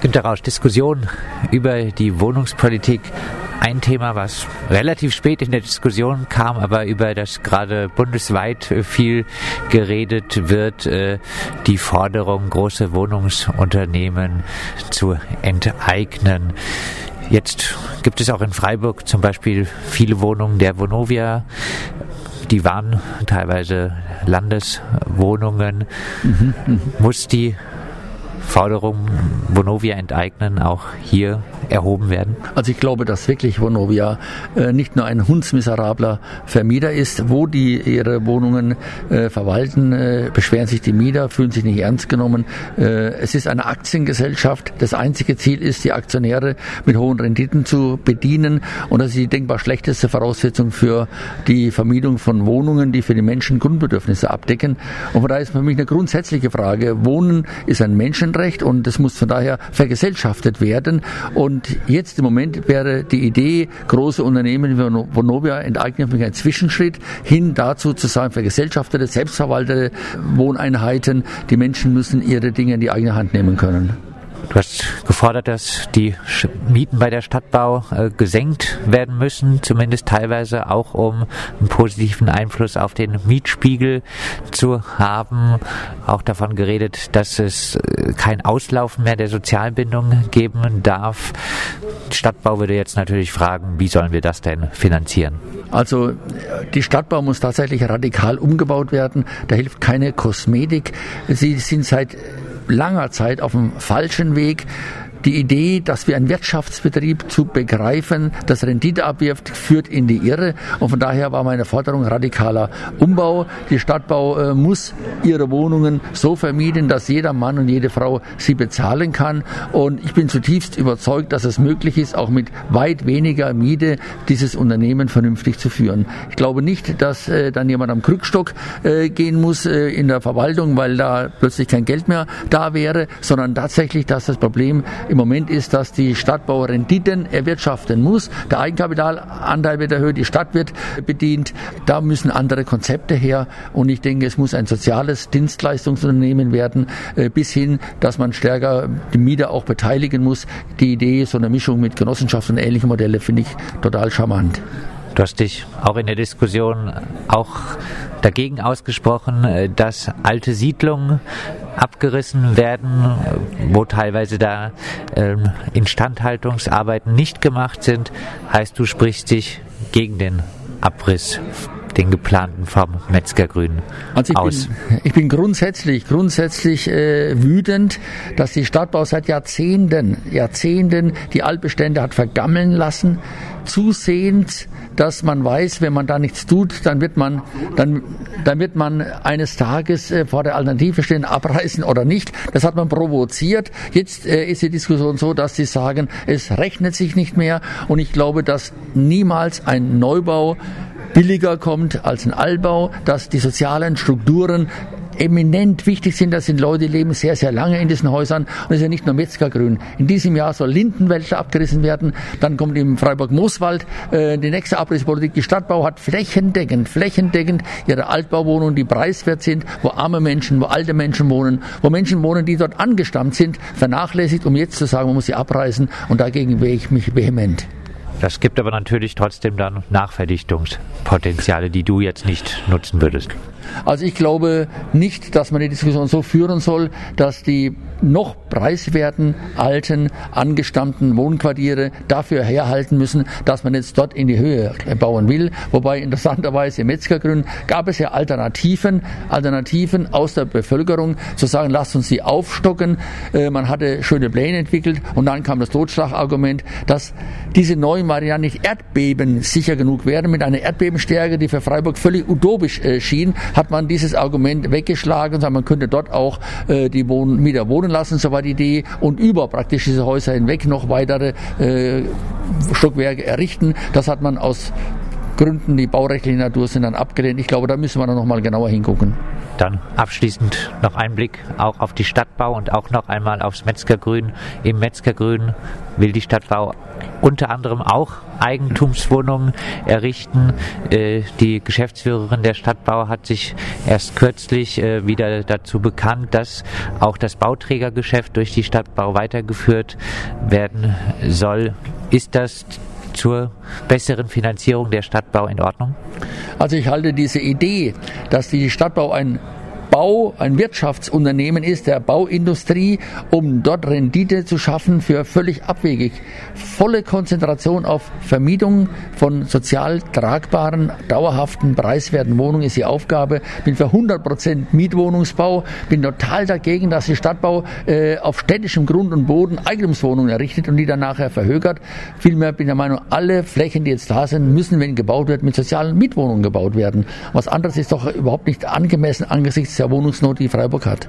Günter Rausch, Diskussion über die Wohnungspolitik. Ein Thema, was relativ spät in der Diskussion kam, aber über das gerade bundesweit viel geredet wird, äh, die Forderung, große Wohnungsunternehmen zu enteignen. Jetzt gibt es auch in Freiburg zum Beispiel viele Wohnungen der Vonovia. Die waren teilweise Landeswohnungen. Mhm, mh. Muss die Forderung Vonovia enteignen auch hier erhoben werden? Also ich glaube, dass wirklich Vonovia äh, nicht nur ein hundsmiserabler Vermieter ist, wo die ihre Wohnungen äh, verwalten, äh, beschweren sich die Mieter, fühlen sich nicht ernst genommen. Äh, es ist eine Aktiengesellschaft. Das einzige Ziel ist, die Aktionäre mit hohen Renditen zu bedienen und das ist die denkbar schlechteste Voraussetzung für die Vermietung von Wohnungen, die für die Menschen Grundbedürfnisse abdecken. Und von daher ist für mich eine grundsätzliche Frage. Wohnen ist ein Menschenrecht und es muss von daher vergesellschaftet werden. Und jetzt im Moment wäre die Idee, große Unternehmen wie Vonovia enteignen für ein Zwischenschritt hin dazu zu sagen, vergesellschaftete, selbstverwaltete Wohneinheiten. Die Menschen müssen ihre Dinge in die eigene Hand nehmen können. Du hast gefordert, dass die Mieten bei der Stadtbau äh, gesenkt werden müssen, zumindest teilweise auch um einen positiven Einfluss auf den Mietspiegel zu haben. Auch davon geredet, dass es äh, kein Auslaufen mehr der Sozialbindung geben darf. Die Stadtbau würde jetzt natürlich fragen, wie sollen wir das denn finanzieren? Also die Stadtbau muss tatsächlich radikal umgebaut werden. Da hilft keine Kosmetik. Sie sind seit langer Zeit auf dem falschen Weg die Idee, dass wir einen Wirtschaftsbetrieb zu begreifen, das Rendite abwirft, führt in die Irre. Und von daher war meine Forderung radikaler Umbau. Die Stadtbau äh, muss ihre Wohnungen so vermieten, dass jeder Mann und jede Frau sie bezahlen kann. Und ich bin zutiefst überzeugt, dass es möglich ist, auch mit weit weniger Miete dieses Unternehmen vernünftig zu führen. Ich glaube nicht, dass äh, dann jemand am Krückstock äh, gehen muss äh, in der Verwaltung, weil da plötzlich kein Geld mehr da wäre, sondern tatsächlich, dass das Problem im Moment ist, dass die Stadtbau Renditen erwirtschaften muss. Der Eigenkapitalanteil wird erhöht, die Stadt wird bedient. Da müssen andere Konzepte her. Und ich denke, es muss ein soziales Dienstleistungsunternehmen werden, äh, bis hin, dass man stärker die Mieter auch beteiligen muss. Die Idee, so eine Mischung mit Genossenschaften und ähnlichen Modellen, finde ich total charmant. Du hast dich auch in der Diskussion auch dagegen ausgesprochen, äh, dass alte Siedlungen abgerissen werden, wo teilweise da ähm, Instandhaltungsarbeiten nicht gemacht sind. Heißt, du sprichst dich gegen den Abriss den geplanten vom Metzgergrün also ich aus? Bin, ich bin grundsätzlich, grundsätzlich äh, wütend, dass die Stadtbau seit Jahrzehnten, Jahrzehnten die Altbestände hat vergammeln lassen, zusehends dass man weiß, wenn man da nichts tut, dann wird man, dann, dann wird man eines Tages äh, vor der Alternative stehen, abreißen oder nicht. Das hat man provoziert. Jetzt äh, ist die Diskussion so, dass sie sagen, es rechnet sich nicht mehr. Und ich glaube, dass niemals ein Neubau billiger kommt als ein Altbau, dass die sozialen Strukturen eminent wichtig sind. Das sind Leute, die leben sehr, sehr lange in diesen Häusern. Und es ist ja nicht nur Metzgergrün. In diesem Jahr soll Lindenwälder abgerissen werden. Dann kommt im Freiburg-Mooswald äh, die nächste Abrisspolitik. Die Stadtbau hat flächendeckend, flächendeckend ihre Altbauwohnungen, die preiswert sind, wo arme Menschen, wo alte Menschen wohnen, wo Menschen wohnen, die dort angestammt sind, vernachlässigt, um jetzt zu sagen, man muss sie abreißen. Und dagegen wehre ich mich vehement. Das gibt aber natürlich trotzdem dann Nachverdichtungspotenziale, die du jetzt nicht nutzen würdest. Also ich glaube nicht, dass man die Diskussion so führen soll, dass die noch preiswerten, alten, angestammten Wohnquartiere dafür herhalten müssen, dass man jetzt dort in die Höhe bauen will. Wobei interessanterweise im Metzgergrün gab es ja Alternativen, Alternativen aus der Bevölkerung, zu sagen, lasst uns sie aufstocken. Äh, man hatte schöne Pläne entwickelt und dann kam das Totschlagargument, dass diese neuen Varianten nicht erdbebensicher genug wären, mit einer Erdbebenstärke, die für Freiburg völlig utopisch äh, schien, hat man dieses Argument weggeschlagen man könnte dort auch äh, die Wohn Mieter wohnen lassen, so war die Idee, und über praktisch diese Häuser hinweg noch weitere äh, Stockwerke errichten. Das hat man aus Gründen, die baurechtliche Natur sind, dann abgelehnt. Ich glaube, da müssen wir dann nochmal genauer hingucken. Dann abschließend noch ein Blick auch auf die Stadtbau und auch noch einmal aufs Metzgergrün. Im Metzgergrün will die Stadtbau unter anderem auch Eigentumswohnungen errichten. Äh, die Geschäftsführerin der Stadtbau hat sich erst kürzlich äh, wieder dazu bekannt, dass auch das Bauträgergeschäft durch die Stadtbau weitergeführt werden soll. Ist das zur besseren Finanzierung der Stadtbau in Ordnung? Also ich halte diese Idee, dass die Stadtbau ein Bau ein Wirtschaftsunternehmen ist, der Bauindustrie, um dort Rendite zu schaffen für völlig abwegig. Volle Konzentration auf Vermietung von sozial tragbaren, dauerhaften, preiswerten Wohnungen ist die Aufgabe. Bin für 100 Prozent Mietwohnungsbau, bin total dagegen, dass die Stadtbau äh, auf städtischem Grund und Boden Eigentumswohnungen errichtet und die dann nachher verhögert. Vielmehr bin ich der Meinung, alle Flächen, die jetzt da sind, müssen, wenn gebaut wird, mit sozialen Mietwohnungen gebaut werden. Was anderes ist doch überhaupt nicht angemessen angesichts Wohnungsnot, die Freiburg hat.